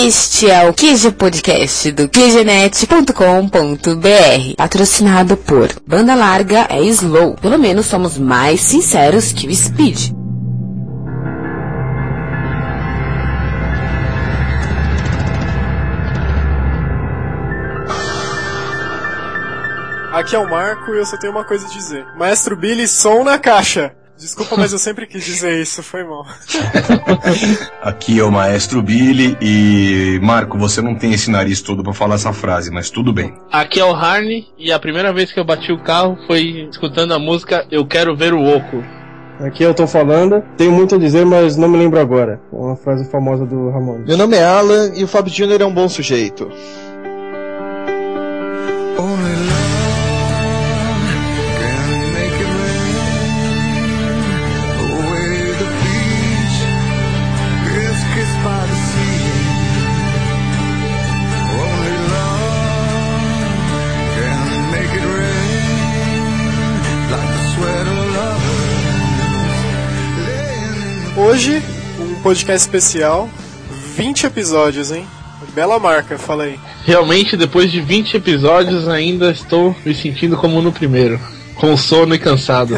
Este é o QG Podcast do QGNet.com.br, patrocinado por Banda Larga é Slow. Pelo menos somos mais sinceros que o Speed. Aqui é o Marco e eu só tenho uma coisa a dizer. Maestro Billy, som na caixa. Desculpa, mas eu sempre quis dizer isso, foi mal. Aqui é o Maestro Billy e Marco, você não tem esse nariz todo para falar essa frase, mas tudo bem. Aqui é o Harney e a primeira vez que eu bati o carro foi escutando a música Eu Quero Ver o Oco. Aqui eu tô falando, tenho muito a dizer, mas não me lembro agora. Uma frase famosa do Ramon. Meu nome é Alan e o Fábio Jr. é um bom sujeito. Podcast especial, 20 episódios, hein? Bela marca, fala aí. Realmente, depois de 20 episódios, ainda estou me sentindo como no primeiro, com sono e cansado.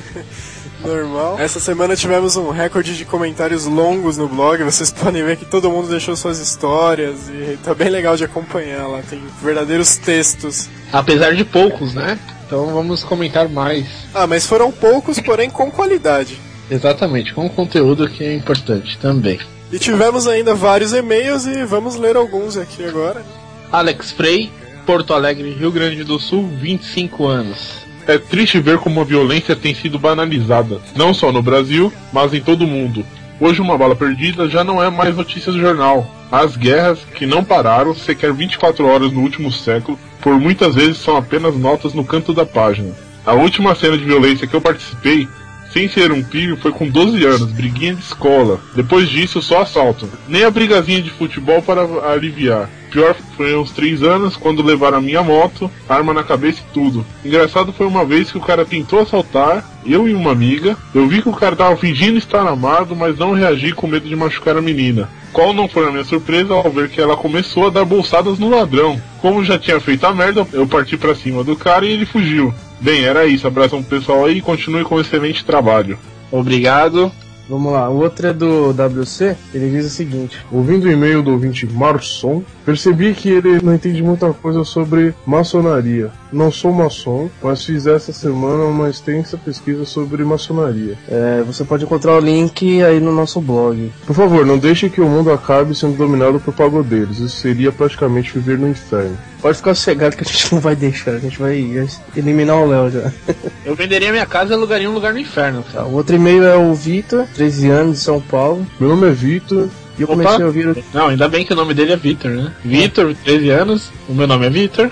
Normal. Essa semana tivemos um recorde de comentários longos no blog. Vocês podem ver que todo mundo deixou suas histórias e tá bem legal de acompanhar lá. Tem verdadeiros textos. Apesar de poucos, né? Então vamos comentar mais. Ah, mas foram poucos, porém com qualidade. Exatamente, com conteúdo que é importante também. E tivemos ainda vários e-mails e vamos ler alguns aqui agora. Alex Frey, Porto Alegre, Rio Grande do Sul, 25 anos. É triste ver como a violência tem sido banalizada, não só no Brasil, mas em todo o mundo. Hoje uma bala perdida já não é mais notícia do jornal. As guerras, que não pararam sequer 24 horas no último século, por muitas vezes são apenas notas no canto da página. A última cena de violência que eu participei sem ser um filho, foi com 12 anos, briguinha de escola. Depois disso, só assalto. Nem a brigazinha de futebol para aliviar. Pior foi uns 3 anos, quando levaram a minha moto, arma na cabeça e tudo. Engraçado foi uma vez que o cara tentou assaltar, eu e uma amiga. Eu vi que o cara tava fingindo estar amado, mas não reagi com medo de machucar a menina. Qual não foi a minha surpresa ao ver que ela começou a dar bolsadas no ladrão. Como já tinha feito a merda, eu parti para cima do cara e ele fugiu. Bem, era isso. Abração pro pessoal aí e continue com um excelente trabalho. Obrigado. Vamos lá, o outro é do WC, ele diz o seguinte: Ouvindo o e-mail do ouvinte Marson, percebi que ele não entende muita coisa sobre maçonaria. Não sou maçom, mas fiz essa semana uma extensa pesquisa sobre maçonaria. É, você pode encontrar o link aí no nosso blog. Por favor, não deixe que o mundo acabe sendo dominado por pagodeiros. Isso seria praticamente viver no inferno. Pode ficar sossegado que a gente não vai deixar, a gente vai eliminar o Léo já. Eu venderia minha casa e alugaria um lugar no inferno. Tá, o outro e-mail é o Vitor, 13 anos, de São Paulo. Meu nome é Vitor, e eu Opa. comecei a ouvir o... Não, ainda bem que o nome dele é Vitor, né? Vitor, 13 anos, o meu nome é Vitor.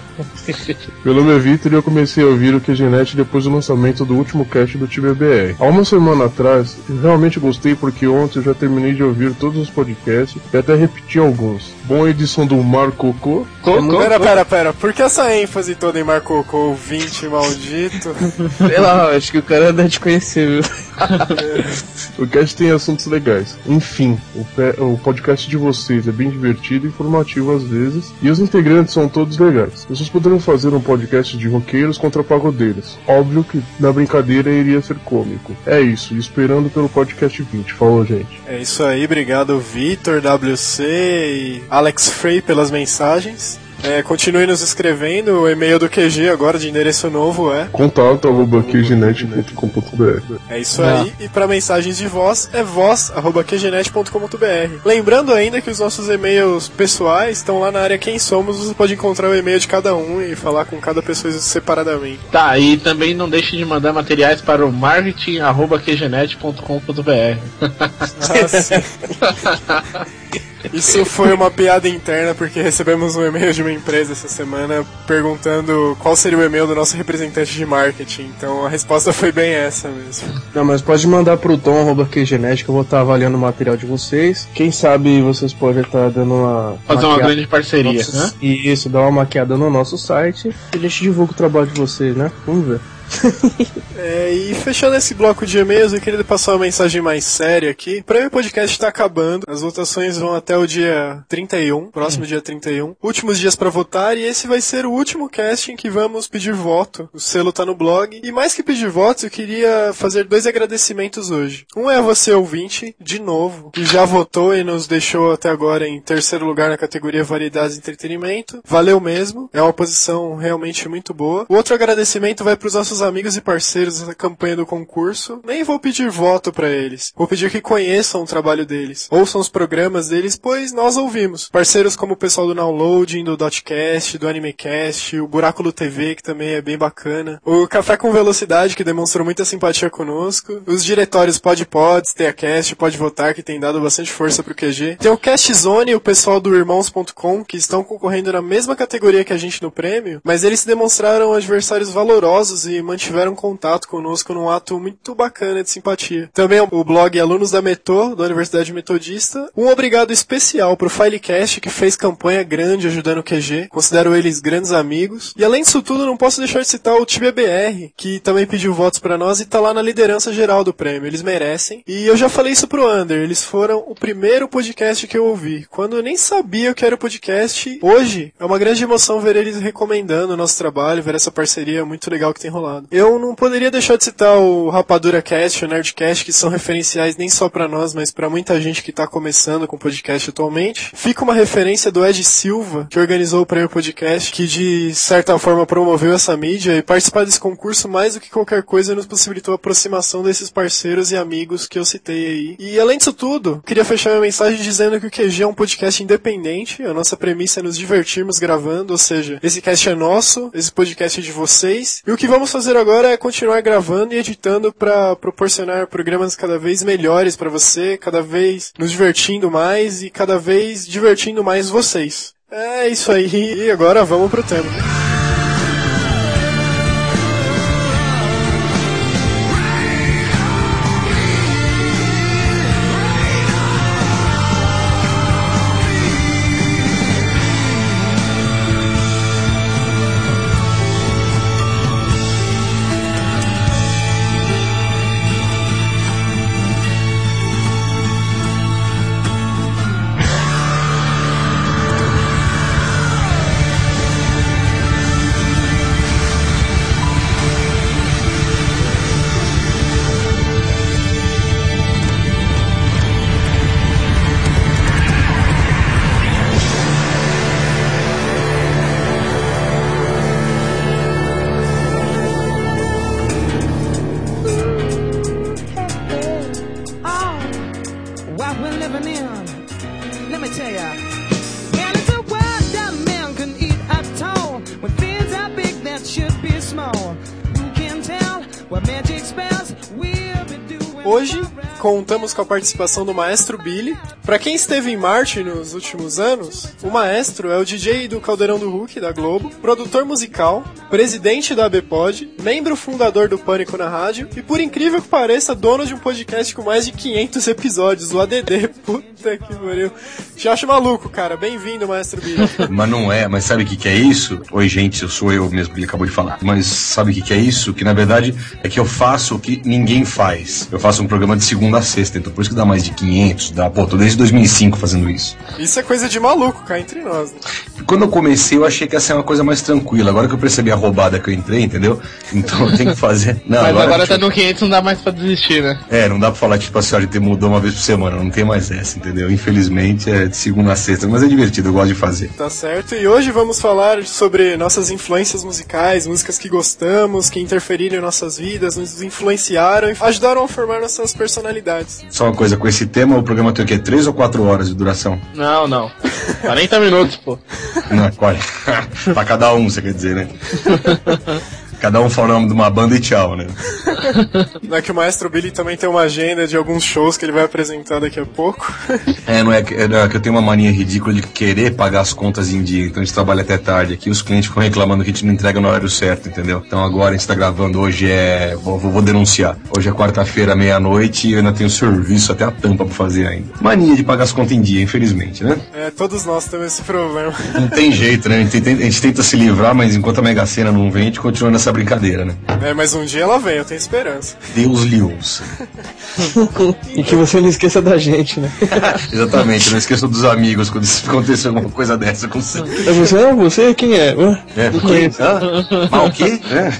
meu nome é Vitor e eu comecei a ouvir o QGNet depois do lançamento do último cast do TBBR. Há uma semana atrás, eu realmente gostei porque ontem eu já terminei de ouvir todos os podcasts e até repeti alguns. Boa edição do Marco Cocô. Cocô? Pera, pera, pera. Por que essa ênfase toda em Marco Cocô, ouvinte maldito? Sei lá, acho que o cara deve te conhecer, viu? o cast tem assuntos legais. Enfim, o, o o podcast de vocês é bem divertido e informativo às vezes, e os integrantes são todos legais. Vocês poderiam fazer um podcast de roqueiros contra pagodeiros. Óbvio que na brincadeira iria ser cômico. É isso, esperando pelo podcast 20. Falou, gente. É isso aí, obrigado Vitor, WC e Alex Frey pelas mensagens. É, continue nos escrevendo. O e-mail do QG agora de endereço novo é contato@qgnet.com.br. É isso ah. aí. E para mensagens de voz é voz@qgnet.com.br. Lembrando ainda que os nossos e-mails pessoais estão lá na área quem somos. Você pode encontrar o e-mail de cada um e falar com cada pessoa separadamente. Tá. E também não deixe de mandar materiais para o marketing@qgnet.com.br. Ah, Isso foi uma piada interna porque recebemos um e-mail de uma empresa essa semana perguntando qual seria o e-mail do nosso representante de marketing. Então a resposta foi bem essa mesmo. Não, mas pode mandar pro tom que eu vou estar avaliando o material de vocês. Quem sabe vocês podem estar dando uma. Fazer uma grande parceria, nosso... né? Isso, dar uma maquiada no nosso site e a gente divulga o trabalho de vocês, né? Vamos ver. É, e fechando esse bloco de e-mails, eu queria passar uma mensagem mais séria aqui. O Prêmio Podcast está acabando, as votações vão até o dia 31, próximo dia 31. Últimos dias para votar, e esse vai ser o último cast em que vamos pedir voto. O selo tá no blog. E mais que pedir votos, eu queria fazer dois agradecimentos hoje. Um é a você, ouvinte, de novo, que já votou e nos deixou até agora em terceiro lugar na categoria Variedades e Entretenimento. Valeu mesmo, é uma posição realmente muito boa. O outro agradecimento vai para os nossos amigos e parceiros da campanha do concurso. Nem vou pedir voto para eles. Vou pedir que conheçam o trabalho deles. Ouçam os programas deles, pois nós ouvimos. Parceiros como o pessoal do Downloading, do Dotcast, do Animecast, o Buraco TV, que também é bem bacana. O Café com Velocidade, que demonstrou muita simpatia conosco. Os diretórios Pod Pods, TeaCast, Pode Votar, que tem dado bastante força pro QG. Tem o Cast Zone e o pessoal do Irmãos.com, que estão concorrendo na mesma categoria que a gente no prêmio, mas eles se demonstraram adversários valorosos e mantiveram contato conosco num ato muito bacana de simpatia. Também o blog Alunos da Metô, da Universidade Metodista. Um obrigado especial pro Filecast, que fez campanha grande ajudando o QG. Considero eles grandes amigos. E além disso tudo, não posso deixar de citar o TBBR, que também pediu votos para nós e tá lá na liderança geral do prêmio. Eles merecem. E eu já falei isso pro Under, eles foram o primeiro podcast que eu ouvi. Quando eu nem sabia o que era o podcast, hoje é uma grande emoção ver eles recomendando o nosso trabalho, ver essa parceria muito legal que tem rolado. Eu não poderia deixar de citar o Rapadura Cast, o Nerdcast, que são referenciais nem só para nós, mas para muita gente que tá começando com podcast atualmente. Fica uma referência do Ed Silva, que organizou o Prêmio Podcast, que de certa forma promoveu essa mídia e participar desse concurso mais do que qualquer coisa nos possibilitou a aproximação desses parceiros e amigos que eu citei aí. E além disso tudo, queria fechar minha mensagem dizendo que o QG é um podcast independente, a nossa premissa é nos divertirmos gravando, ou seja, esse cast é nosso, esse podcast é de vocês, e o que vamos fazer agora é continuar gravando e editando para proporcionar programas cada vez melhores para você, cada vez nos divertindo mais e cada vez divertindo mais vocês. É isso aí, e agora vamos pro tema. Hoje contamos com a participação do maestro Billy. Pra quem esteve em Marte nos últimos anos, o maestro é o DJ do Caldeirão do Hulk da Globo, produtor musical, presidente da ABPod, membro fundador do Pânico na Rádio e, por incrível que pareça, dono de um podcast com mais de 500 episódios, o ADD. Puta que pariu. Te acho maluco, cara. Bem-vindo, maestro Billy. Mas não é, mas sabe o que, que é isso? Oi, gente, eu sou eu mesmo que ele acabou de falar. Mas sabe o que, que é isso? Que na verdade é que eu faço o que ninguém faz. Eu faço um programa de segunda a sexta, então por isso que dá mais de 500, dá, pô, tô desde 2005 fazendo isso. Isso é coisa de maluco, cá entre nós. Né? Quando eu comecei, eu achei que ia ser uma coisa mais tranquila. Agora que eu percebi a roubada que eu entrei, entendeu? Então eu tenho que fazer. Não, Mas agora, tipo, tá no 500, não dá mais pra desistir, né? É, não dá pra falar que tipo assim, ó, a gente mudou uma vez por semana, não tem mais essa, entendeu? Infelizmente é de segunda a sexta, mas é divertido, eu gosto de fazer. Tá certo. E hoje vamos falar sobre nossas influências musicais, músicas que gostamos, que interferiram em nossas vidas, nos influenciaram e ajudaram a formar nossas personalidades. Só uma coisa, com esse tema o programa tem o quê? Três ou quatro horas de duração? Não, não. 40 minutos, pô. Não, é quase. pra cada um, você quer dizer, né? Cada um fala o nome de uma banda e tchau, né? Não é que o Maestro Billy também tem uma agenda de alguns shows que ele vai apresentar daqui a pouco. É, não é que, é, não, é que eu tenho uma mania ridícula de querer pagar as contas em dia, então a gente trabalha até tarde. Aqui os clientes ficam reclamando que a gente não entrega no horário certo, entendeu? Então agora a gente tá gravando, hoje é. Vou, vou- vou denunciar. Hoje é quarta-feira, meia-noite, e eu ainda tenho serviço até a tampa pra fazer ainda. Mania de pagar as contas em dia, infelizmente, né? É, todos nós temos esse problema. Não tem jeito, né? A gente, tenta, a gente tenta se livrar, mas enquanto a Mega Sena não vem, a gente continua nessa essa brincadeira, né? É, mas um dia ela vem, eu tenho esperança. Deus lhe ouça. E que você não esqueça da gente, né? Exatamente, não esqueça dos amigos quando acontecer alguma coisa dessa com você. É você? Ah, você? Quem é? É, Não conheço. Mas o quê? É.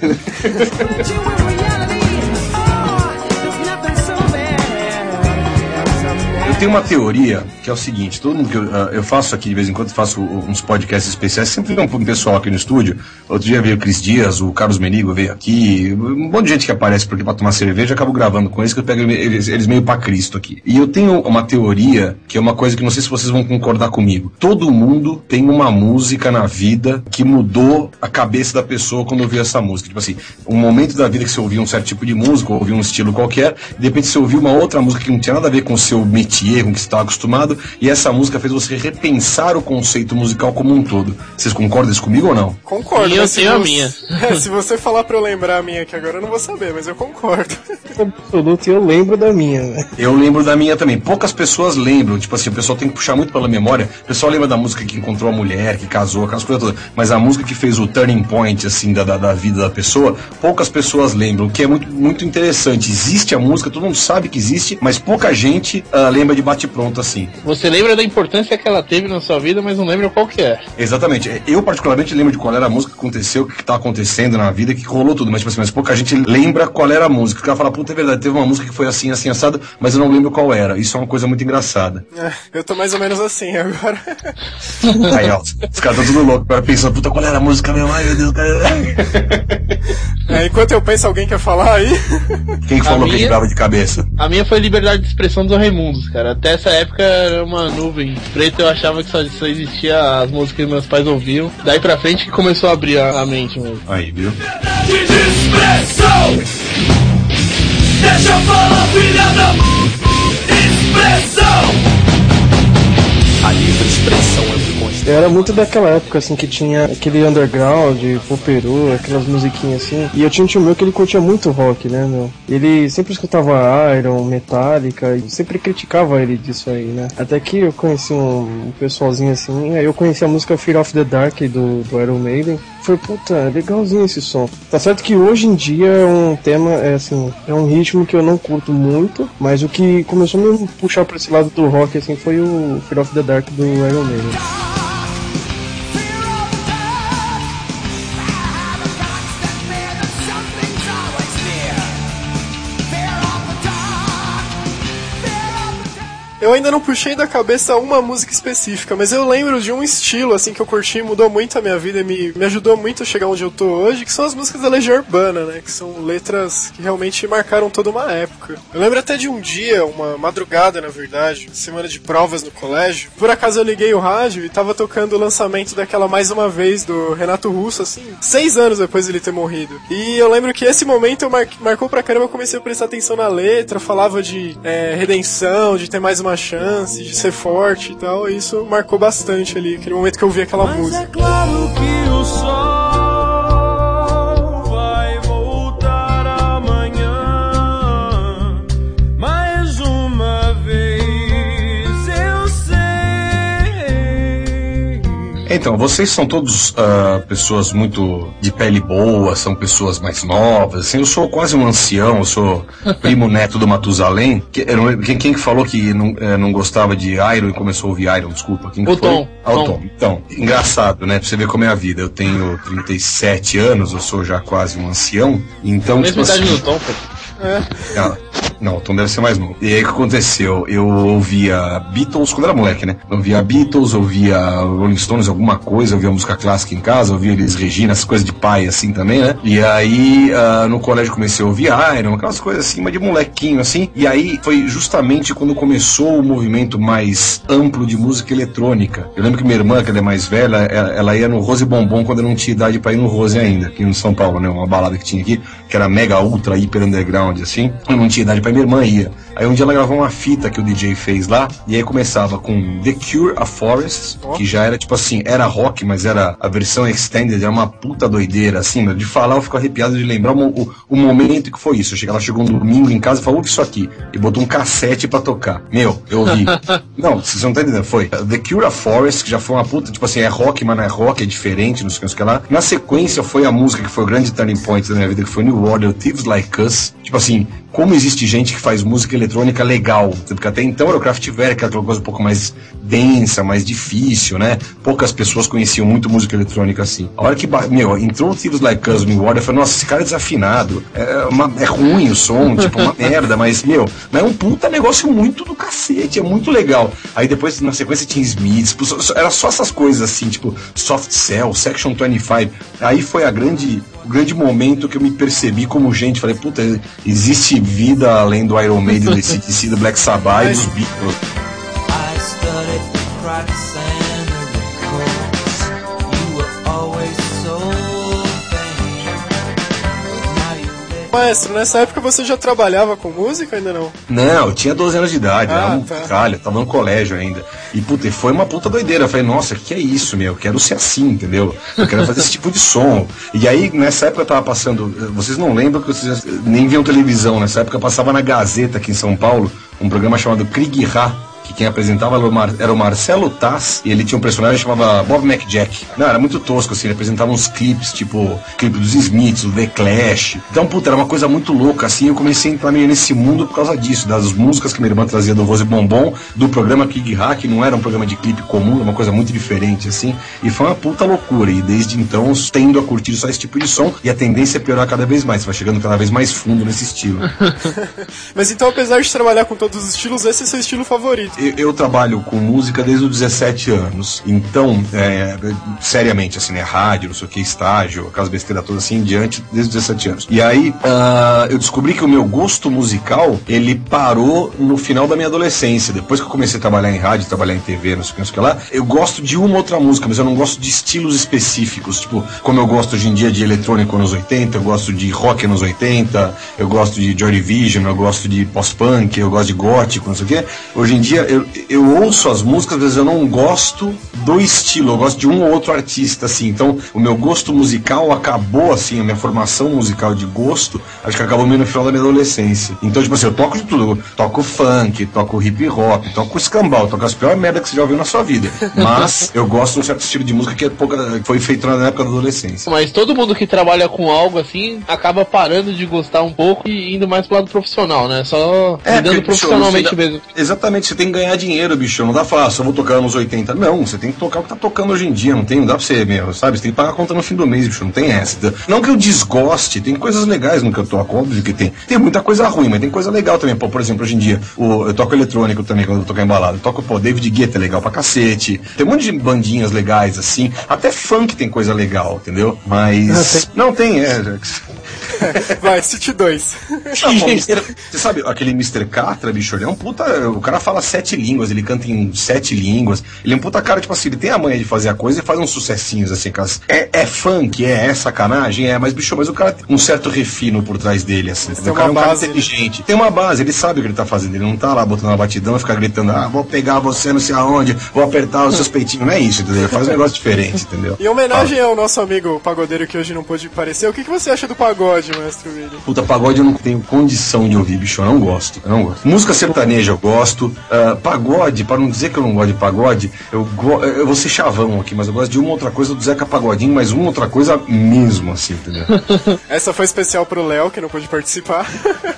Tenho uma teoria que é o seguinte: todo mundo que eu, ah, eu faço aqui de vez em quando, faço uns podcasts especiais, sempre vem um pessoal aqui no estúdio. Outro dia veio o Cris Dias, o Carlos Menigo veio aqui, um monte de gente que aparece por aqui pra tomar cerveja, eu acabo gravando com eles, que eu pego eles, eles meio pra Cristo aqui. E eu tenho uma teoria que é uma coisa que não sei se vocês vão concordar comigo. Todo mundo tem uma música na vida que mudou a cabeça da pessoa quando ouviu essa música. Tipo assim, um momento da vida que você ouvia um certo tipo de música, ou ouvia um estilo qualquer, de repente você ouviu uma outra música que não tinha nada a ver com o seu métier, com o que você estava acostumado, e essa música fez você repensar o conceito musical como um todo. Vocês concordam isso comigo ou não? Concordo. E eu se tenho a você- minha. É, se você falar pra eu lembrar a minha aqui agora, eu não vou saber, mas eu concordo. Absoluto, e eu lembro da minha, né? Eu lembro da minha também. Poucas pessoas lembram. Tipo assim, o pessoal tem que puxar muito pela memória. O pessoal lembra da música que encontrou a mulher, que casou, aquelas coisas todas. Mas a música que fez o turning point, assim, da, da, da vida da pessoa, poucas pessoas lembram. O que é muito, muito interessante. Existe a música, todo mundo sabe que existe, mas pouca gente ah, lembra de bate-pronto assim. Você lembra da importância que ela teve na sua vida, mas não lembra qual que é. Exatamente. Eu, particularmente, lembro de qual era a música que aconteceu, o que tá acontecendo na vida, que rolou tudo. Mas, tipo assim, mas pouca gente lembra qual era a música. Porque ela fala, puta, é verdade, teve uma música que foi assim, assim, assado, mas eu não lembro qual era. Isso é uma coisa muito engraçada. É, eu tô mais ou menos assim agora. Aí, ó, os caras estão tudo louco, agora pensando, puta, qual era a música mesmo? Ai, meu Deus, cara. É, enquanto eu penso, alguém quer falar aí? Quem falou que minha- lembrava de cabeça? A minha foi liberdade de expressão dos Raimundos, cara. Até essa época era uma nuvem preta, eu achava que só, só existia as músicas que meus pais ouviam. Daí pra frente que começou a abrir a, a mente mesmo. Aí, viu? Deixa eu falar, filha da expressão. A livre expressão é consta. Era muito daquela época, assim, que tinha aquele underground, popero, aquelas musiquinhas assim. E eu tinha um tio meu que ele curtia muito rock, né, meu? Ele sempre escutava Iron, Metallica, e sempre criticava ele disso aí, né? Até que eu conheci um, um pessoalzinho assim, aí eu conheci a música Fear of the Dark do, do Iron Maiden. Foi, puta, legalzinho esse som. Tá certo que hoje em dia é um tema, é assim, é um ritmo que eu não curto muito, mas o que começou a me puxar pra esse lado do rock, assim, foi o Fear of the Dark do Iron Maiden. Eu ainda não puxei da cabeça uma música específica, mas eu lembro de um estilo assim que eu curti, mudou muito a minha vida e me, me ajudou muito a chegar onde eu tô hoje, que são as músicas da Legião Urbana, né? Que são letras que realmente marcaram toda uma época. Eu lembro até de um dia, uma madrugada, na verdade, semana de provas no colégio. Por acaso eu liguei o rádio e tava tocando o lançamento daquela mais uma vez do Renato Russo, assim, seis anos depois de ele ter morrido. E eu lembro que esse momento mar marcou pra caramba, eu comecei a prestar atenção na letra, falava de é, redenção, de ter mais uma chance, de ser forte e tal. E isso marcou bastante ali, aquele momento que eu ouvi aquela Mas música. é claro que o sol Então, vocês são todos ah, pessoas muito de pele boa, são pessoas mais novas, assim, eu sou quase um ancião, eu sou primo neto do Matusalém. Que- Quem, quem que falou que não, eh, não gostava de Iron e começou a ouvir Iron, desculpa? Quem que O foi? Tom, Ah, o Tom. Então, engraçado, né? Pra você ver como é a vida. Eu tenho 37 anos, eu sou já quase um ancião, então, Mesma tipo idade assim, do Tom, pô. ah, não, o Tom deve ser mais novo. E aí o que aconteceu? Eu ouvia Beatles quando era moleque, né? Eu ouvia Beatles, ouvia Rolling Stones, alguma coisa, ouvia música clássica em casa, ouvia eles Regina, essas coisas de pai assim também, né? E aí ah, no colégio comecei a ouvir Iron, aquelas coisas assim, mas de molequinho assim. E aí foi justamente quando começou o movimento mais amplo de música eletrônica. Eu lembro que minha irmã, que ela é mais velha, ela, ela ia no Rose Bombom quando eu não tinha idade pra ir no Rose ainda, aqui em São Paulo, né? Uma balada que tinha aqui, que era mega ultra hiper underground assim. Eu não tinha idade pra minha irmã ia. Aí um dia ela gravou uma fita que o DJ fez lá, e aí começava com The Cure a Forest, que já era tipo assim, era rock, mas era a versão extended, era uma puta doideira, assim, de falar eu fico arrepiado de lembrar o, o, o momento que foi isso. Ela chegou um domingo em casa e falou, isso aqui, e botou um cassete pra tocar. Meu, eu ouvi. não, vocês não estão entendendo, foi The Cure a Forest, que já foi uma puta, tipo assim, é rock, mas não é rock, é diferente, não sei o que lá. Na sequência foi a música que foi o grande turning point da minha vida, que foi New Order, Thieves Like Us. Tipo assim, como existe gente que faz música eletrônica legal. Porque até então era o Kraftwerk, aquela coisa um pouco mais densa, mais difícil, né? Poucas pessoas conheciam muito música eletrônica assim. A hora que, meu, entrou o Thieves Like Us New Order, eu falei, nossa, esse cara é desafinado. É, uma, é ruim o som, tipo, uma merda, mas, meu, mas é um puta negócio muito do cacete, é muito legal. Aí depois, na sequência, tinha Smiths, era só essas coisas assim, tipo, Soft Cell, Section 25. Aí foi a grande o grande momento que eu me percebi como gente. Falei, puta, existe vida além do Iron Maiden, do CDC, do Black Sabbath e dos Beatles. Maestro, nessa época você já trabalhava com música ainda não? Não, eu tinha 12 anos de idade, Ah, era um tá. caralho, tava no colégio ainda. E puta, foi uma puta doideira. Eu falei, nossa, que é isso, meu? Eu quero ser assim, entendeu? Eu quero fazer esse tipo de som. E aí, nessa época eu tava passando. Vocês não lembram que vocês nem viam televisão, nessa época eu passava na Gazeta aqui em São Paulo, um programa chamado Krieg Ra. Que quem apresentava era o, Mar- era o Marcelo Tass e ele tinha um personagem que chamava Bob McJack. Não, era muito tosco, assim, ele apresentava uns clipes, tipo, clipe dos Smiths, do The Clash. Então, puta, era uma coisa muito louca, assim, eu comecei a entrar meio nesse mundo por causa disso, das músicas que minha irmã trazia do Rose Bombom, do programa Kig Hack, não era um programa de clipe comum, era uma coisa muito diferente, assim, e foi uma puta loucura, e desde então tendo a curtir só esse tipo de som, e a tendência é piorar cada vez mais, você vai chegando cada vez mais fundo nesse estilo. Mas então, apesar de trabalhar com todos os estilos, esse é seu estilo favorito. Eu, eu trabalho com música desde os 17 anos. Então, é, seriamente, assim, né? Rádio, não sei o que, estágio, aquelas besteiras todas assim em diante, desde os 17 anos. E aí, ah, eu descobri que o meu gosto musical, ele parou no final da minha adolescência. Depois que eu comecei a trabalhar em rádio, trabalhar em TV, não sei o que, não sei o que lá, eu gosto de uma outra música, mas eu não gosto de estilos específicos. Tipo, como eu gosto hoje em dia de eletrônico anos 80, eu gosto de rock anos 80, eu gosto de Joy Division, eu gosto de post-punk, eu gosto de gótico, não sei o que. Hoje em dia, eu, eu ouço as músicas, às vezes eu não gosto do estilo, eu gosto de um ou outro artista, assim. Então, o meu gosto musical acabou, assim, a minha formação musical de gosto, acho que acabou meio no final da minha adolescência. Então, tipo assim, eu toco de tudo. Eu toco funk, toco hip hop, toco escambau, toco as piores merda que você já ouviu na sua vida. Mas eu gosto de um certo estilo de música que é pouca, que foi feito na época da adolescência. Mas todo mundo que trabalha com algo assim acaba parando de gostar um pouco e indo mais pro lado profissional, né? Só lidando porque, bicho, profissionalmente você mesmo. Exatamente, você tem que ganhar dinheiro, bicho. Não dá "Ah, só vou tocar nos 80. Não, você tem que tocar o que tá tocando hoje em dia. Não tem, não dá pra você, meu, sabe? Você tem que pagar a conta no fim do mês, bicho. Não tem essa. Não que eu desgoste, tem coisas legais no que eu toco, óbvio que tem. Tem muita coisa ruim, mas tem coisa legal também. Pô, por exemplo, hoje em dia, o, eu toco eletrônico também quando eu toco embalado. Eu toco, pô, David Guetta é legal pra cacete. Tem um monte de bandinhas legais, assim. Até funk tem coisa legal, entendeu? Mas. Não, tem, é. Vai, City 2. Não, Mr. Você sabe, aquele Mr. Catra, bicho, ele é um puta. O cara fala sete línguas, ele canta em sete línguas. Ele é um puta cara, tipo assim, ele tem a manha de fazer a coisa e faz uns sucessinhos, assim, aquelas- é, é funk, é, é sacanagem, é, mas, bicho, mas o cara tem um certo refino por trás dele, assim. Tem o cara é um cara base, né? inteligente. Tem uma base, ele sabe o que ele tá fazendo. Ele não tá lá botando uma batidão e ficar gritando, ah, vou pegar você não sei aonde, vou apertar os seus peitinhos. Não é isso, entendeu? Ele faz um negócio diferente, entendeu? Em homenagem ao nosso amigo pagodeiro que hoje não pôde aparecer, o que, que você acha do pagode, Mestre William? Puta, pagode eu não tenho condição de ouvir, bicho. Eu não gosto. Eu não gosto. Música sertaneja eu gosto. Ah, pagode, para não dizer que eu não gosto de pagode, eu, go eu vou ser chavão aqui, mas eu gosto de uma outra coisa do Zeca Pagodinho, mas uma outra coisa mesmo, assim, entendeu? Essa foi especial pro Léo, que não pôde participar.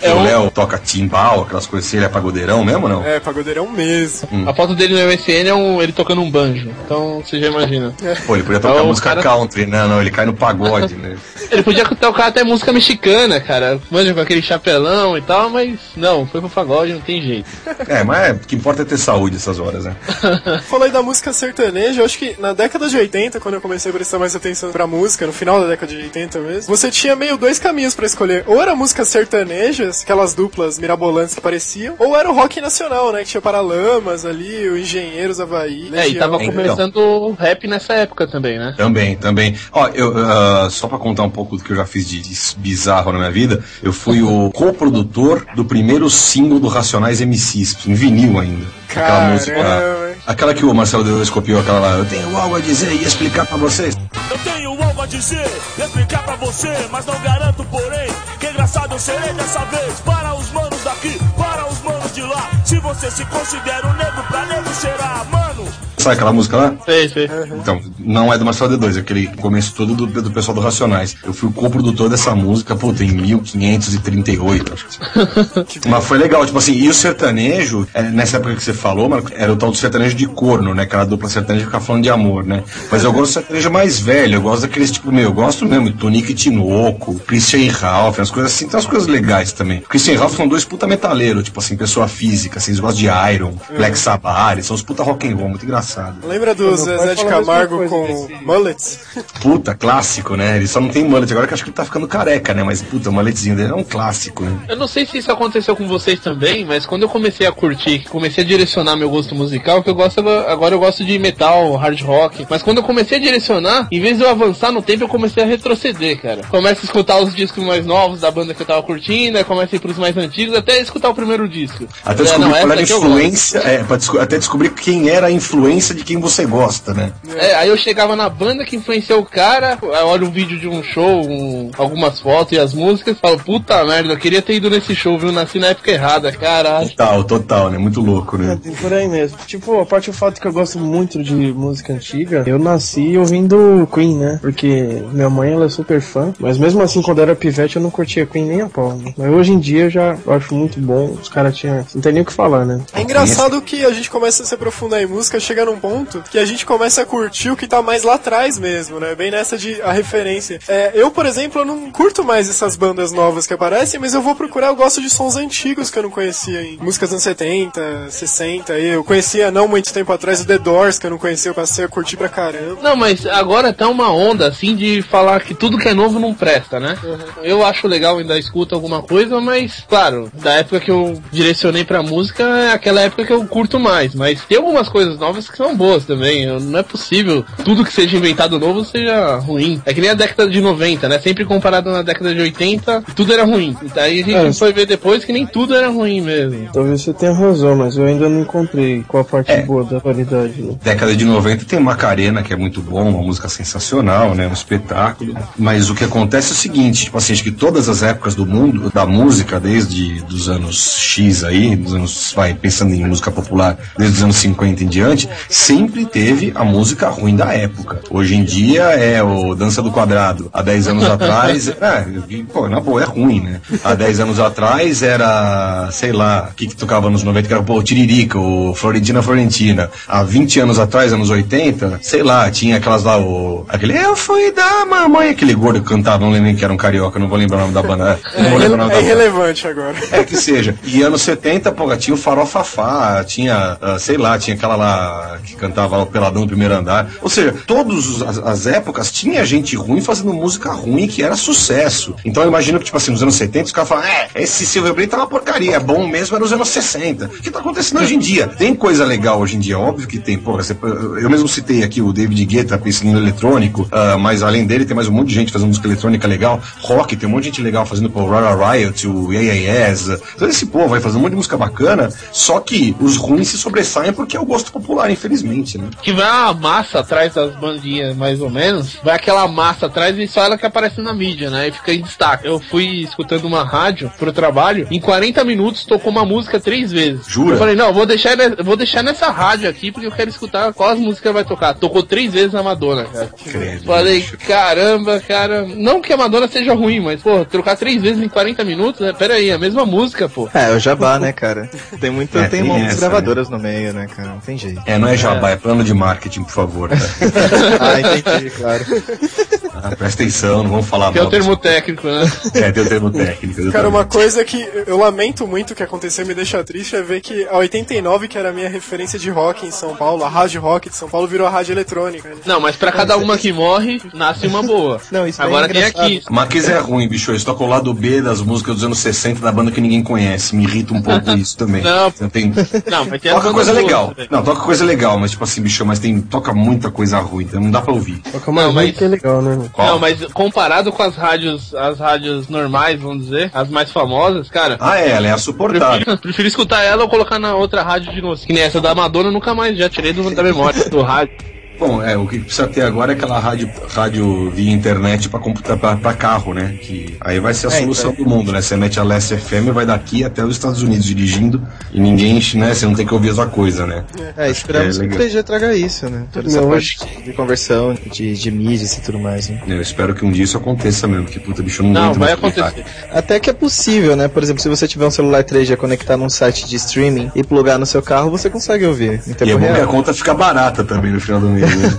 o Léo toca timbal, aquelas coisas assim, ele é pagodeirão mesmo ou não? É, pagodeirão mesmo. A foto dele no MSN é um, ele tocando um banjo. Então você já imagina. Pô, ele podia tocar É, o música cara- country, não, não, ele cai no pagode, né? Ele podia tocar até música mexicana, cara. Manja com aquele chapelão e tal, mas não, foi pro pagode, não tem jeito. É, mas é, o que importa é ter saúde essas horas, né? Falei da música sertaneja, eu acho que na década de 80, quando eu comecei a prestar mais atenção pra música, no final da década de 80 mesmo, você tinha meio dois caminhos pra escolher. Ou era músicas sertanejas, aquelas duplas mirabolantes que pareciam, ou era o rock nacional, né? Que tinha Paralamas ali, o Engenheiros Havaí. É, e tava Legião. começando o rap nessa época também, né? Também, também. Ó, eu, ah, só pra contar um pouco do que eu já fiz de, de bizarro na minha vida. Eu fui o coprodutor do primeiro single do Racionais MCs, em vinil ainda. Aquela Caramba. música. Aquela que o Marcelo Deus copiou, aquela lá. Eu tenho algo a dizer e explicar pra vocês. Eu tenho algo a dizer, explicar pra você, mas não garanto, porém, que engraçado eu serei dessa vez. Para os manos daqui, para os manos de lá. Se você se considera um negro, pra negro será, mano. Sabe aquela música lá? Sei, sei. Então, não é do Marcelo D2, é aquele começo todo do, do pessoal do Racionais. Eu fui o coprodutor dessa música, puta, em 1538, acho que. Mas foi legal, tipo assim, e o sertanejo, é, nessa época que você falou, Marco, era o tal do sertanejo de corno, né? Aquela dupla sertaneja que fica falando de amor, né? Mas eu gosto do sertanejo mais velho, eu gosto daqueles, tipo, meu, eu gosto mesmo, Tonique Tinoco, Christian Ralph, as coisas assim, tem umas coisas legais também. Christian Ralph são dois puta metaleiro, tipo assim, pessoa física, assim, eles gostam de Iron, Black Sabbath, eles são os puta rock and roll, muito engraçado. Lembra do Zezé pai de Camargo com desse- mullets? Puta, clássico, né? Ele só não tem mullet agora que eu acho que ele tá ficando careca, né? Mas, puta, o mulletzinho dele é um clássico, né? Eu não sei se isso aconteceu com vocês também, mas quando eu comecei a curtir, comecei a direcionar meu gosto musical, que eu gosto agora, eu gosto de metal, hard rock, mas quando eu comecei a direcionar, em vez de eu avançar no tempo, eu comecei a retroceder, cara. Começo a escutar os discos mais novos da banda que eu tava curtindo, aí começo a ir pros mais antigos, até escutar o primeiro disco. Até É, descobrir não, qual era a influência, é, até descobrir quem era a influência de quem você gosta, né? É, aí eu chegava na banda que influenciou o cara, aí olho um vídeo de um show, um- algumas fotos e as músicas, falo, puta merda, eu queria ter ido nesse show, viu? Nasci na época errada, caralho. Total, total, né? Muito louco, né? Tem por aí mesmo. Tipo, a parte do fato que eu gosto muito de música antiga, eu nasci ouvindo Queen, né? Porque minha mãe ela é super fã, mas mesmo assim, quando eu era pivete, eu não curtia Queen nem a pau. né? Mas hoje em dia eu já acho muito bom. Os caras tinham. Não tem nem o que falar, né? É engraçado que a gente começa a se aprofundar em música, chega num ponto que a gente começa a curtir o que tá mais lá atrás mesmo, né? Bem nessa de a referência. É, eu, por exemplo, eu não curto mais essas bandas novas que aparecem, mas eu vou procurar, eu gosto de sons antigos que eu não conhecia em músicas dos anos 70, 60. aí Eu conhecia não muito tempo atrás o The Doors, que eu não conhecia, eu passei a curtir pra caramba. Não, mas agora tá uma onda assim de falar que tudo que é novo não presta, né? Eu acho legal ainda escuto alguma coisa, mas claro, da época que eu direcionei pra música é aquela época que eu curto mais. Mas tem algumas coisas novas que são boas também. Não é possível tudo que seja inventado novo seja ruim. É que nem a década de 90, né? Sempre comparado na década de 80, tudo era ruim. E daí a gente É. foi ver depois que nem tudo era ruim mesmo. Talvez você tenha razão, mas eu ainda não encontrei qual a parte É. boa da qualidade. Né? Década de 90 tem Macarena, que é muito bom, uma música sensacional, né? Um espetáculo. Mas o que acontece é o seguinte, tipo assim, acho que todas as épocas do mundo, da música, desde dos anos X aí, dos anos, vai, pensando em música popular, desde os anos 50 em diante, sempre teve a música ruim da época. Hoje em dia é o Dança do Quadrado. Há 10 anos atrás, é, pô, na boa, é ruim, né? Há 10 anos atrás era, sei lá, o que que tocava nos 90, que era, pô, o Tiririca, o Florentina Florentina. Há 20 anos atrás, anos 80, sei lá, tinha aquelas lá, o, aquele Eu fui da mamãe, aquele gordo que cantava, não lembro nem que era um carioca, não vou lembrar o nome da banda. É, Não vou lembrar o nome irrele- da é banda. irrelevante agora. É que seja. E anos 70, pô, tinha o Farofafá, tinha, ah, sei lá, tinha aquela lá que cantava lá o Peladão no primeiro andar. Ou seja, todas as, as épocas tinha gente ruim fazendo música ruim que era sucesso. Então eu imagino que, tipo assim, nos anos 70 os caras falam, é, esse Silver Brito é uma porcaria, é bom mesmo era nos anos 60. O que tá acontecendo hoje em dia? Tem coisa legal hoje em dia, óbvio que tem. Porra, você- eu mesmo citei aqui o David Guetta pensando eletrônico, ah, mas além dele tem mais um monte de gente fazendo música eletrônica legal. Rock, tem um monte de gente legal fazendo pô, o Rara Riot, o AAS. Todo esse povo vai fazendo um monte de música bacana, só que os ruins se sobressaem porque é o gosto popular, infelizmente, né? Que vai uma massa atrás das bandinhas, mais ou menos. Vai aquela massa atrás e só ela que aparece na mídia, né? E fica em destaque. Eu fui escutando uma rádio pro trabalho, em 40 minutos tocou uma música três vezes. Jura? Eu falei, não, vou deixar, vou deixar nessa rádio aqui porque eu quero escutar qual as músicas vai tocar. Tocou três vezes a Madonna, cara. Credo, Falei, bicho. caramba, cara. Não que a Madonna seja ruim, mas, pô, trocar três vezes em 40 minutos, né? Pera aí, a mesma música, pô. É, o jabá, né, cara? Tem muito, É, tem tem muitas essa, gravadoras no meio, né, cara? Não tem jeito. É, não é jabá, é plano de marketing, por favor. Tá? ah, entendi, claro. Ah, presta atenção, não vamos falar Que é o mal termo disso. técnico, né? É, tem o termo técnico. Cara, uma coisa que eu lamento muito que aconteceu e me deixa triste é ver que a 89, que era a minha referência de rock em São Paulo, a rádio rock de São Paulo virou a rádio eletrônica. né? Não, mas pra cada uma que morre, nasce uma boa. Não, isso daí Agora é tem aqui. Marquês é ruim, bicho. Eles tocam o lado B das músicas dos anos 60 da banda que ninguém conhece. Me irrita um pouco isso também. Não. Você tem... Não, mas tem Toca coisa boas legal. também. Não, toca coisa legal, mas tipo assim, bicho, mas tem. Toca muita coisa ruim, então não dá pra ouvir. Toca uma Não, mas- que é legal, né? Não, mas comparado com as rádios, as rádios normais, vamos dizer, as mais famosas, cara. Ah, é, ela é insuportável. Prefiro, prefiro escutar ela ou colocar na outra rádio de novo. Que nem essa da Madonna, nunca mais já tirei do, da memória do rádio. Bom, é, o que precisa ter agora é aquela rádio, rádio via internet pra, computa- pra, pra carro, né? Que aí vai ser a É, solução do mundo, né? Você mete a Leste FM, vai daqui até os Estados Unidos dirigindo e ninguém, né? Você não tem que ouvir a sua coisa, né? É, esperamos É, que o legal. 3G traga isso, né? Toda essa Não, parte de conversão, de, de mídias e tudo mais, né? Eu espero que um dia isso aconteça mesmo, que puta bicho não, Não, vai acontecer. Até que é possível, né? Por exemplo, se você tiver um celular 3G conectar num site de streaming e plugar no seu carro, você consegue ouvir em E é bom que a real. conta fica barata também no final do mês, né?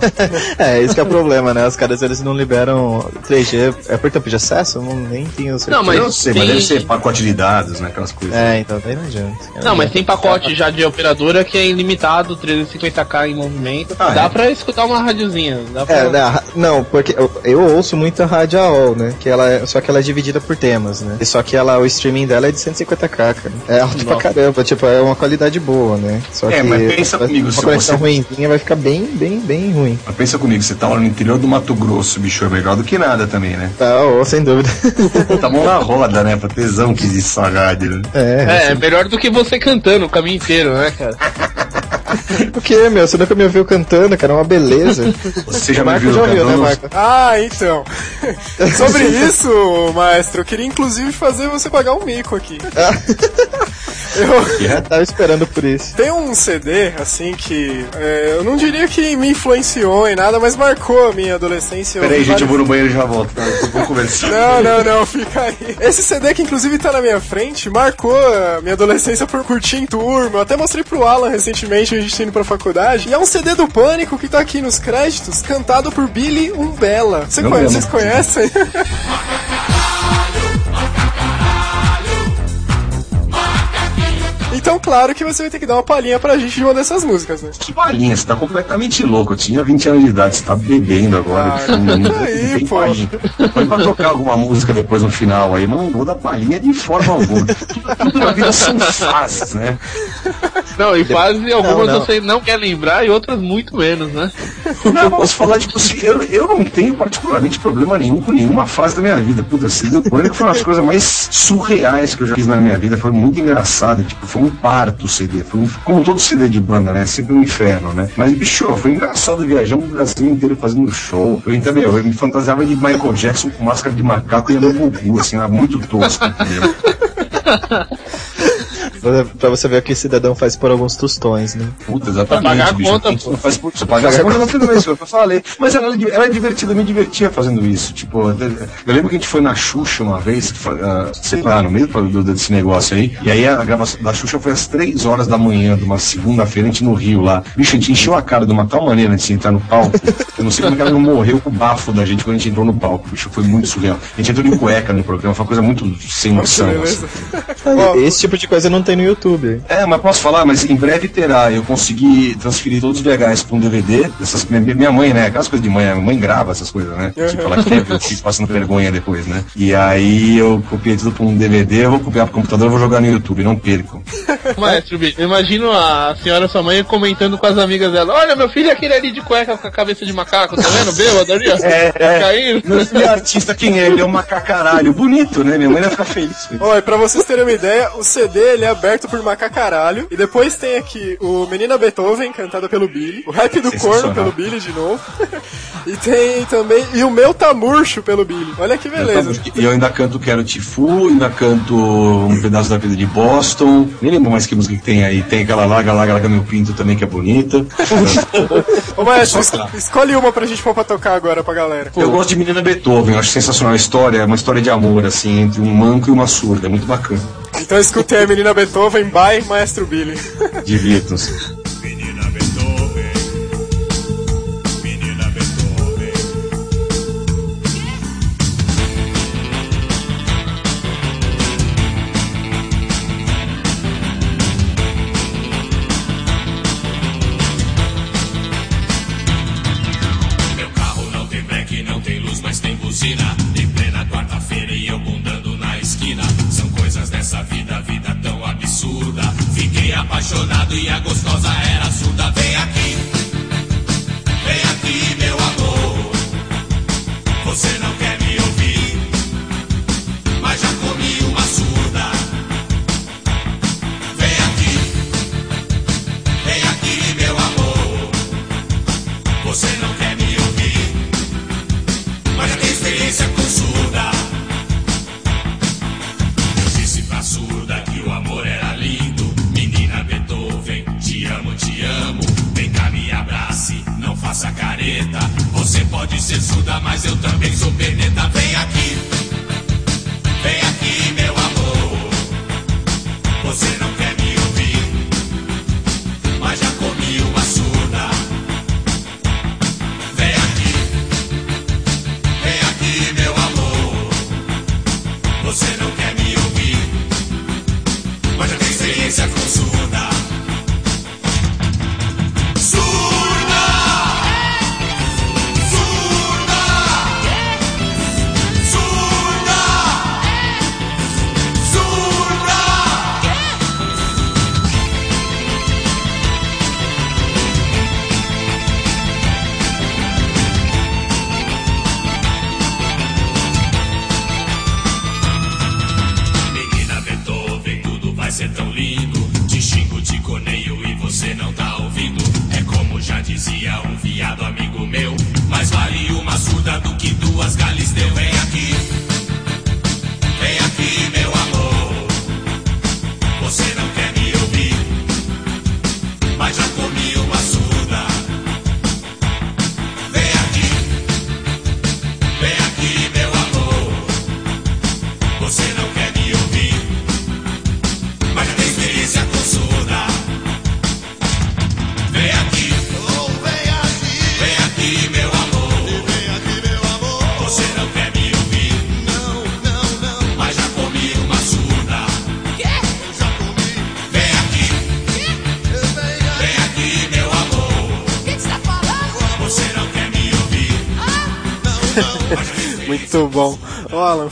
É, esse que é o problema, né? Os caras eles não liberam 3G. É por tempo de acesso? Eu não, nem tenho certeza. Não, mas eu sei, mas tem- deve ser pacote de dados, né? Aquelas coisas. É, então daí não adianta. Não, mas tem pacote já de operadora que é ilimitado, 350k em movimento. Ah, dá é? pra escutar uma radiozinha. Dá pra... É, não, porque eu, eu ouço muito a Rádio AOL, né? Que ela é, só que ela é dividida por temas, né? E só que ela, o streaming dela é de 150k, cara. É alto pra caramba, tipo, é uma qualidade boa, né? Só É, que mas pensa comigo, uma se conexão você- ruimzinha vai ficar bem, bem, bem ruim. Mas pensa comigo, você tá lá no interior do Mato Grosso, bicho, é melhor do que nada também, né? Tá, sem dúvida. Tá mão na roda, né? Pra tesão que existe rádio, né? É, É, é melhor do que você cantando o caminho inteiro, né, cara? o que, meu? Você nunca me ouviu cantando, cara, é uma beleza. Você já me Marco viu já ouviu, né? Marco? Ah, então. Sobre isso, maestro, eu queria inclusive fazer você pagar um mico aqui. Eu Tava esperando por isso. tem um CD, assim, que é, eu não diria que me influenciou em nada, mas marcou a minha adolescência. Peraí, gente, eu vários- vou no banheiro e já volto. Tá? Vamos conversar. Não, não, não, fica aí. Esse CD que inclusive tá na minha frente marcou a minha adolescência por curtir em turma. Eu até mostrei pro Alan recentemente, a gente tá indo pra faculdade. E é um CD do Pânico que tá aqui nos créditos, cantado por Billy Umbella. Você conhece, vocês conhecem? Então, claro que você vai ter que dar uma palhinha pra gente de uma dessas músicas, né? Que palhinha, você tá completamente louco. Eu tinha 20 anos de idade, você tá bebendo agora. Ah, não- não aí, pô. pra tocar alguma música depois no final aí, mas não vou dar palhinha de forma alguma. Na vida são fases, né? Não, e fase algumas não. você não quer lembrar e outras muito menos, né? Não, posso falar, tipo assim, eu, eu não tenho particularmente problema nenhum com nenhuma fase da minha vida. Puta, CD do Pânico foi uma das coisas mais surreais que eu já fiz na minha vida. Foi muito engraçado, tipo, foi um parto o CD. Foi um, como todo CD de banda, né? Sempre um inferno, né? Mas, bicho, foi engraçado viajamos o Brasil inteiro fazendo show. Eu, eu me fantasiava de Michael Jackson com máscara de macaco e no Gugu, assim, era muito tosco, entendeu? Pra- Pra você ver o que o cidadão faz por alguns tostões, né? Puta, exatamente. pagar a bicho. conta, não faz por você pagar a conta não fez isso, eu falei. Mas era, era divertido, eu me divertia fazendo isso. Tipo, eu lembro que a gente foi na Xuxa uma vez, ah, sei lá, no meio do- desse negócio aí. E aí a gravação da Xuxa foi às três horas da manhã, de uma segunda-feira, a gente no Rio lá. Bicho, a gente encheu a cara de uma tal maneira antes de entrar no palco. Eu não sei como é que ela não morreu com o bafo da gente quando a gente entrou no palco. Bicho, foi muito surreal. A gente entrou de cueca no programa, foi uma coisa muito sem noção. assim. Esse tipo de coisa não tem no YouTube. É, mas posso falar, mas em breve terá. Eu consegui transferir todos os VHS para um DVD. Dessas, minha, minha mãe, né? Aquelas coisas de mãe, a mãe grava essas coisas, né? Tipo, ela quer ver o filho passando vergonha depois, né? E aí eu copiei tudo para um DVD, eu vou copiar pro computador e vou jogar no YouTube, não perco. Maestro B, eu imagino a senhora sua mãe comentando com as amigas dela: Olha, meu filho é aquele ali de cueca com a cabeça de macaco, tá vendo? Bêbado ali, ó. É, é. Caindo. Meu filho é artista, quem é? Ele é um macacaralho. Bonito, né? Minha mãe vai ficar feliz. e pra vocês terem uma ideia, o CD ele é aberto por Macacaralho. E depois tem aqui o Menina Beethoven, cantada pelo Billy. O Rap do. Corno, pelo Billy de novo. e tem também. E o Meu Tá Murcho, pelo Billy. Olha que beleza. E eu ainda canto Quero Tifu, ainda canto um pedaço da vida de Boston. Nem lembro mais que música que tem aí. Tem aquela Laga, Laga, Laga Meu Pinto também, que é bonita. Ô, Maestro, es- escolhe uma pra gente pôr pra tocar agora pra galera. Eu gosto de Menina Beethoven, eu acho sensacional a história, é uma história de amor, assim, entre um manco e uma surda, é muito bacana. Então escutei a Menina Beethoven by Maestro Billy. Divirtam-se.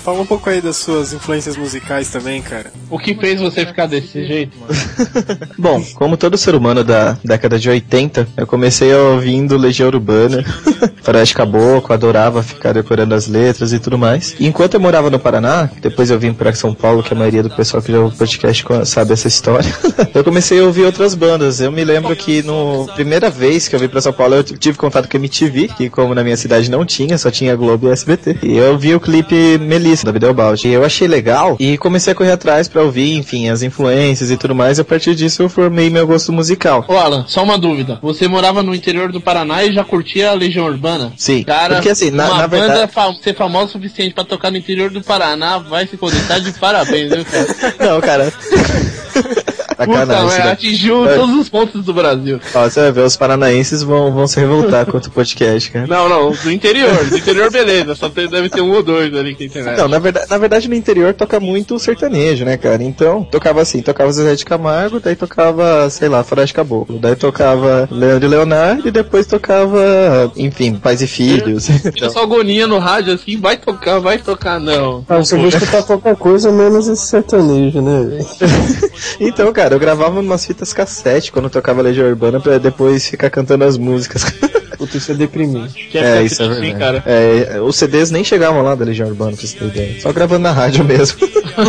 Fala um pouco aí das suas influências musicais também, cara. O que fez você ficar desse jeito, mano? Bom, como todo ser humano da década de 80, eu comecei ouvindo Legião Urbana, Faroeste Caboclo, adorava ficar decorando as letras e tudo mais. E enquanto eu morava no Paraná, depois eu vim para São Paulo, que a maioria do pessoal que já ouve o podcast sabe essa história, eu comecei a ouvir outras bandas. Eu me lembro que no primeira vez que eu vim para São Paulo, eu tive contato com a MTV, que como na minha cidade não tinha, só tinha Globo e SBT. E eu vi o clipe Melissa, da Videobaldi. E eu achei legal e comecei a correr atrás para ouvir, enfim, as influências e tudo mais. E a partir disso eu formei meu gosto musical. Ô Alan, só uma dúvida. Você morava no interior do Paraná e já curtia a Legião Urbana? Sim, Cara, porque assim, na- uma na banda verdade- ser famosa o suficiente pra tocar no interior do Paraná vai se. Tá de parabéns, viu, cara? Não, cara. Puta, Sacanagem. mas né? atingiu É. todos os pontos do Brasil. Ó, você vai ver, os paranaenses vão, vão se revoltar contra o podcast, cara. Não, não, do interior. Do interior, beleza. Só tem- deve ter um ou dois ali que internet. Não, na verdade, na verdade no interior toca muito sertanejo, né, cara? Então, tocava assim, tocava Zezé de Camargo, daí tocava, sei lá, Faroeste Caboclo, daí tocava Leandro e Leonardo e depois tocava, enfim, Pais e Filhos. Fica só agonia no rádio assim, vai tocar, vai tocar, não. Ah, você vai escutar qualquer coisa menos esse sertanejo, né? então, cara, eu gravava umas fitas cassete quando eu tocava Legião Urbana pra depois ficar cantando as músicas. Puta, isso é deprimente. Que É, é isso é assim, verdade. cara. É, os CDs nem chegavam lá da Legião Urbana, pra você ter ideia. Só gravando na rádio mesmo.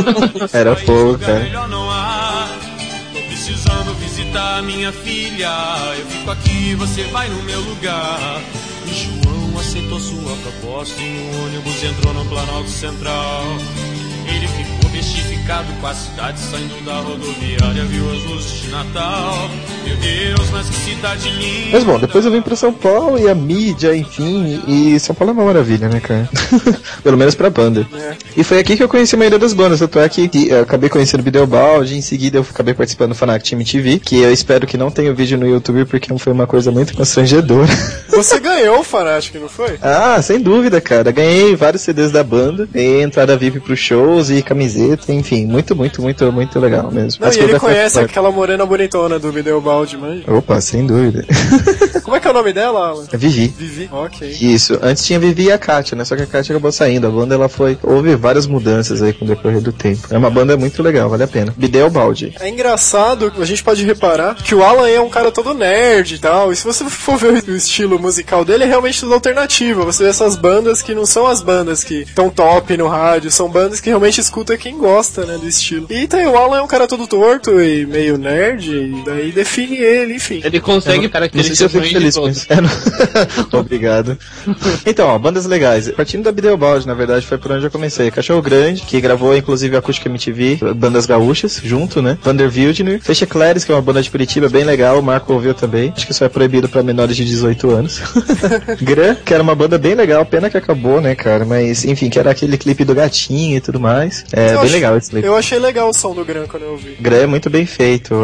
Era fogo, cara. Precisando visitar a minha filha. Eu fico aqui, você vai no meu lugar. E João aceitou sua proposta e um ônibus entrou no Planalto Central. Ele ficou com a cidade saindo da rodoviária, viu as luzes de Natal. Meu Deus, mas que cidade linda. Mas bom, depois eu vim pra São Paulo e a mídia, enfim, e São Paulo é uma maravilha, né, cara? Pelo menos pra banda. E foi aqui que eu conheci a maioria das bandas, tanto é que que eu acabei conhecendo o Videobaldi, em seguida eu acabei participando do Fanatic Team TV, que eu espero que não tenha o vídeo no YouTube porque foi uma coisa muito constrangedora. Você ganhou o Fanatic, não foi? ah, sem dúvida, cara. Ganhei vários CDs da banda, entrada VIP pros shows e camiseta, enfim, muito, muito, muito, muito legal mesmo. Não, Mas e ele conhece aquela morena bonitona do Videobaldi, manja. Opa, sem dúvida. Como é que é o nome dela, Alan? É Vivi. Vivi. Ok. Isso, antes tinha Vivi e a Kátia, né? Só que a Kátia acabou saindo. A banda ela foi. Houve várias mudanças aí com o decorrer do tempo. É uma banda muito legal, vale a pena. Bidel Baldi. É engraçado, a gente pode reparar que o Alan é um cara todo nerd e tal. E se você for ver o estilo musical dele, é realmente tudo alternativa. Você vê essas bandas que não são as bandas que estão top no rádio, são bandas que realmente escuta quem gosta diferença, né, do estilo. E tem o Alan é um cara todo torto e meio nerd, e daí define ele, enfim. Ele consegue Não sei se eu fico feliz. É, Obrigado. Então, ó, bandas legais. Partindo da Bideobaldi, na verdade, foi por onde eu comecei. Cachorro Grande, que gravou inclusive a Acústica MTV, bandas gaúchas, junto, né? Vander Wildner. Fecha Clares, que é uma banda de Curitiba bem legal, o Marco ouviu também. Acho que isso é proibido pra menores de 18 anos. Gran, que era uma banda bem legal, pena que acabou, né, cara? Mas, enfim, que era aquele clipe do gatinho e tudo mais. É, Eu bem ach- legal. Eu achei legal o som do Gran quando eu ouvi. Gran é muito bem feito,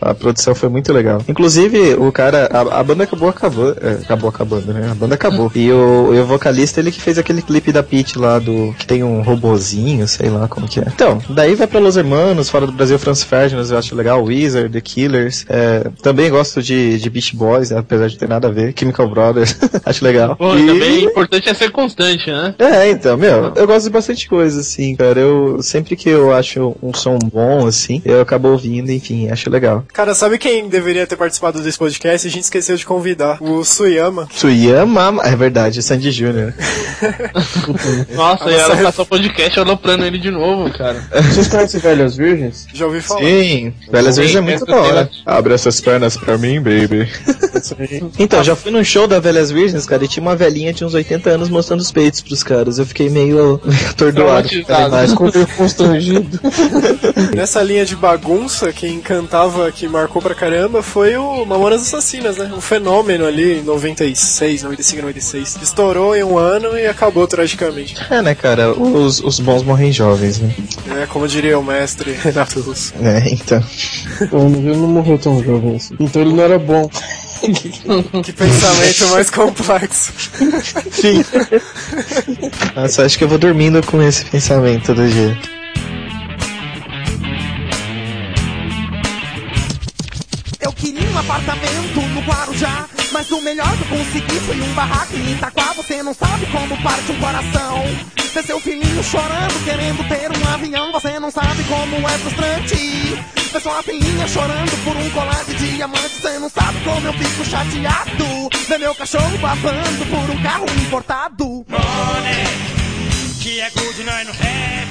a, a produção foi muito legal. Inclusive, o cara, a, a banda acabou acabando, é, acabou acabando, né? A banda acabou. E o, e o vocalista, ele que fez aquele clipe da Peach lá do, que tem um robozinho, sei lá como que é. Então, daí vai pra Los Hermanos, fora do Brasil, Franz Ferdinand, eu acho legal, Weezer, The Killers, é, também gosto de, de Beach Boys, né, apesar de ter nada a ver, Chemical Brothers, acho legal. Pô, E- também o importante é ser constante, né? é, então, meu, eu gosto de bastante coisa, assim, cara. Eu sempre que eu acho um som bom, assim, eu acabo ouvindo, enfim, acho legal. Cara, sabe quem deveria ter participado desse podcast? A gente esqueceu de convidar. O Suyama. Tsuyama, é verdade, Sandy Jr. Nossa, e ela você- passou o podcast aloprando ele de novo, cara. Vocês conhecem Velhas Virgens? Já ouvi falar. Sim, Velhas Sim, Virgens é muito da hora. Abre essas pernas pra mim, baby. Então, já fui num show da Velhas Virgens, cara, e tinha uma velhinha de uns 80 anos mostrando os peitos pros caras. Eu fiquei meio, meio atordoado. com aquela constrangido. Nessa linha de bagunça, quem cantava que marcou pra caramba foi o Mamonas Assassinas, né? Um fenômeno ali em 96, 95, 96. Estourou em um ano e acabou tragicamente. É, né, cara, os, os bons morrem jovens, né? É, como diria o mestre Renato Russo. É, então. Ele não morreu tão jovem assim. Então ele não era bom. Que pensamento mais complexo. Sim. Nossa, acho que eu vou dormindo com esse pensamento todo dia. Melhor que eu consegui foi um barraco em Itaquá Você não sabe como parte um coração. Ver seu filhinho chorando, querendo ter um avião Você não sabe como é frustrante. Ver sua filhinha chorando por um colar de diamante Você não sabe como eu fico chateado. Ver meu cachorro babando por um carro importado. Que é good, nós não have.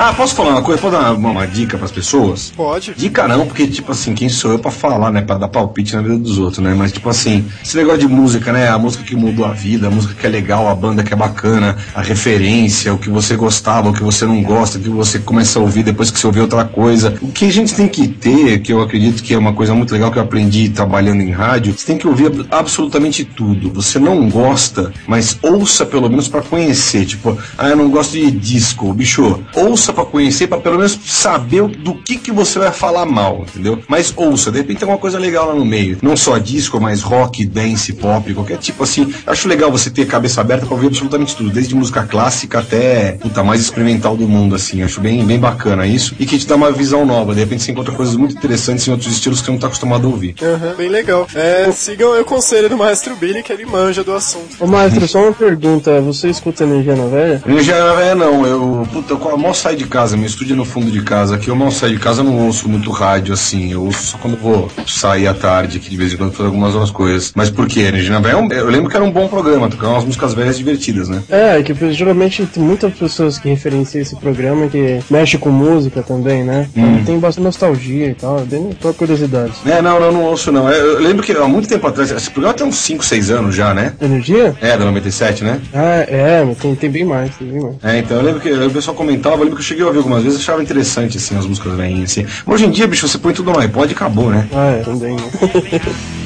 Ah, posso falar uma coisa? Posso dar uma, uma dica pras pessoas? Pode. Dica não, porque, tipo assim, quem sou eu pra falar, né? Pra dar palpite na vida dos outros, né? Mas, tipo assim, esse negócio de música, né? A música que mudou a vida, a música que é legal, a banda que é bacana, a referência, o que você gostava, o que você não gosta, o que você começa a ouvir depois que você ouviu outra coisa. O que a gente tem que ter, que eu acredito que é uma coisa muito legal que eu aprendi trabalhando em rádio, você tem que ouvir ab- absolutamente tudo. Você não gosta, mas ouça pelo menos pra conhecer. Tipo, ah, eu não gosto de disco, bicho. Ouça pra conhecer, pra pelo menos saber do que que você vai falar mal, entendeu? Mas ouça, de repente tem alguma coisa legal lá no meio. Não só disco, mas rock, dance, pop, qualquer tipo assim. Acho legal você ter cabeça aberta pra ouvir absolutamente tudo, desde música clássica até puta, mais experimental do mundo, assim. Acho bem, bem bacana isso. E que te dá uma visão nova. De repente você encontra coisas muito interessantes em outros estilos que você não tá acostumado a ouvir. Aham, bem legal. É, sigam o conselho do Maestro Billy, que ele manja do assunto. Ô Maestro, só uma pergunta. Você escuta energia na velha? Energia é não, eu, puta, eu mal saio de casa, meu estúdio é no fundo de casa, aqui eu mal saio de casa, eu não ouço muito rádio, assim, eu ouço só quando vou sair à tarde, aqui de vez em quando fazer algumas outras coisas. Mas por quê? Energia na Véia, é eu lembro que era um bom programa, tocava umas músicas velhas divertidas, né? É, que geralmente tem muitas pessoas que referenciam esse programa que mexe com música também, né? Hum. Tem bastante nostalgia e tal, é bem só curiosidade. É, não, não, não ouço não. É, Eu lembro que há muito tempo atrás, esse programa tem uns 5, 6 anos já, né? Energia? É, da 97, né? Ah, é, tem, tem bem mais, tem bem mais. É, então eu lembro que o pessoal comentava, eu lembro que cheguei a ouvir algumas vezes, achava interessante, assim, as músicas velhinhas, assim. Mas hoje em dia, bicho, você põe tudo no iPod e acabou, né? Ah, é, também, né?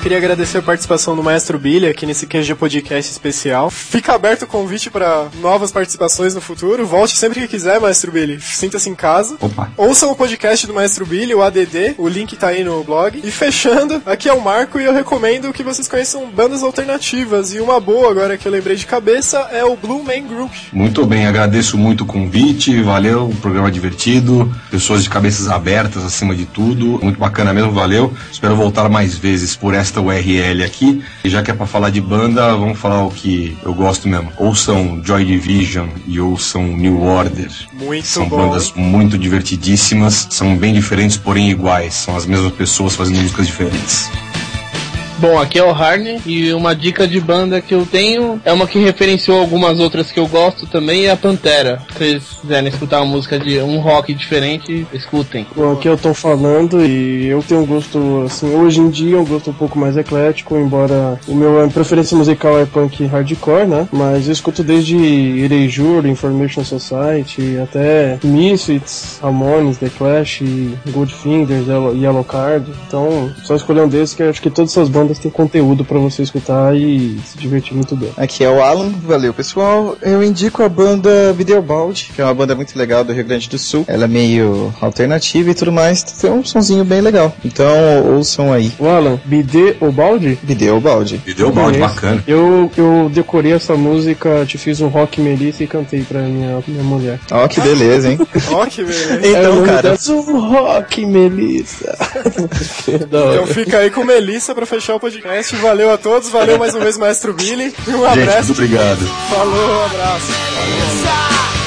Queria agradecer a participação do Maestro Billy aqui nesse QG Podcast especial. Fica aberto o convite para novas participações no futuro. Volte sempre que quiser, Maestro Billy. Sinta-se em casa. Opa. Ouçam o podcast do Maestro Billy, o ADD. O link tá aí no blog. E fechando, aqui é o Marco e eu recomendo que vocês conheçam bandas alternativas. E uma boa agora que eu lembrei de cabeça é o Blue Man Group. Muito bem, agradeço muito o convite, valeu, um programa divertido, pessoas de cabeças abertas acima de tudo, muito bacana mesmo, valeu. Espero voltar mais vezes por esta URL aqui. E já que é pra falar de banda, vamos falar o que eu gosto mesmo. Ouçam Joy Division e ouçam New Order. Muito São bom. bandas muito divertidíssimas, são bem diferentes, porém iguais. São as mesmas pessoas fazendo músicas diferentes. Bom, aqui é o Harney e uma dica de banda que eu tenho é uma que referenciou algumas outras que eu gosto também, é a Pantera. Se vocês quiserem escutar uma música de um rock diferente, escutem. Bom, aqui eu tô falando e eu tenho um gosto, assim, hoje em dia um gosto um pouco mais eclético, embora o meu a preferência musical é punk hardcore, né? Mas eu escuto desde Erasure, Information Society, até Misfits, Ramones, The Clash, Goldfinger, Yellow, Yellow Card. Então, só escolher um desses que acho que todas essas bandas têm conteúdo pra você escutar e se divertir muito bem. Aqui é o Alan, valeu pessoal. Eu indico a banda Videobaldi, que é uma banda muito legal do Rio Grande do Sul. Ela é meio alternativa e tudo mais, tem um sonzinho bem legal. Então ouçam aí. O Alan? Videobaldi. Video balde Conheço. bacana. Eu, eu decorei essa música, te fiz um rock melissa e cantei pra minha, minha mulher. Ó, que beleza, hein? Ó, que beleza. É então, nome cara, um rock melissa. hora. Então fica aí com Melissa pra fechar o podcast. Valeu a todos, valeu mais uma vez, Maestro Billy. E um Gente, abraço. muito obrigado. Falou, um abraço. Pode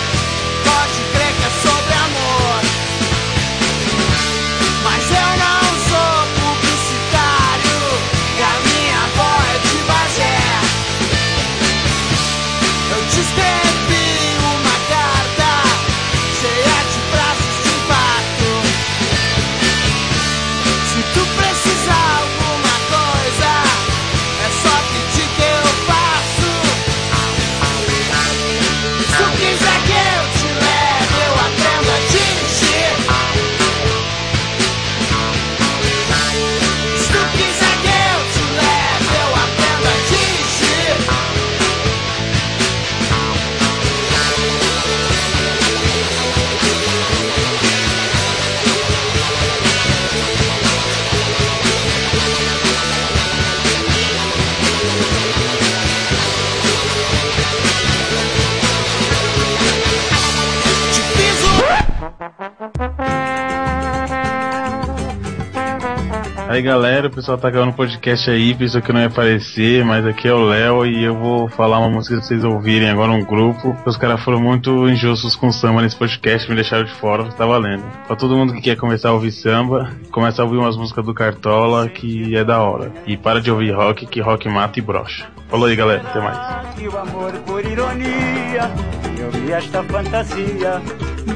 Aí galera, o pessoal tá gravando podcast aí, pensou que não ia aparecer, mas aqui é o Léo e eu vou falar uma música pra vocês ouvirem agora um grupo. Os caras foram muito injustos com samba nesse podcast, me deixaram de fora, tá valendo. Pra todo mundo que quer começar a ouvir samba, começa a ouvir umas músicas do Cartola que é da hora. E para de ouvir rock, que rock mata e brocha. Falou aí galera, até mais.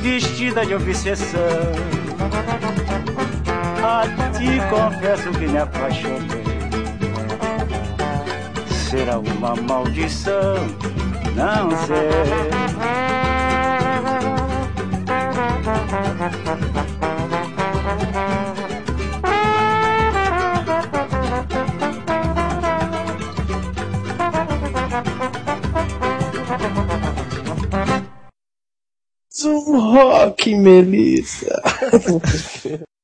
Vestida de obsessão A ti confesso que me apaixonei. Será uma maldição? Não Um rock melissa.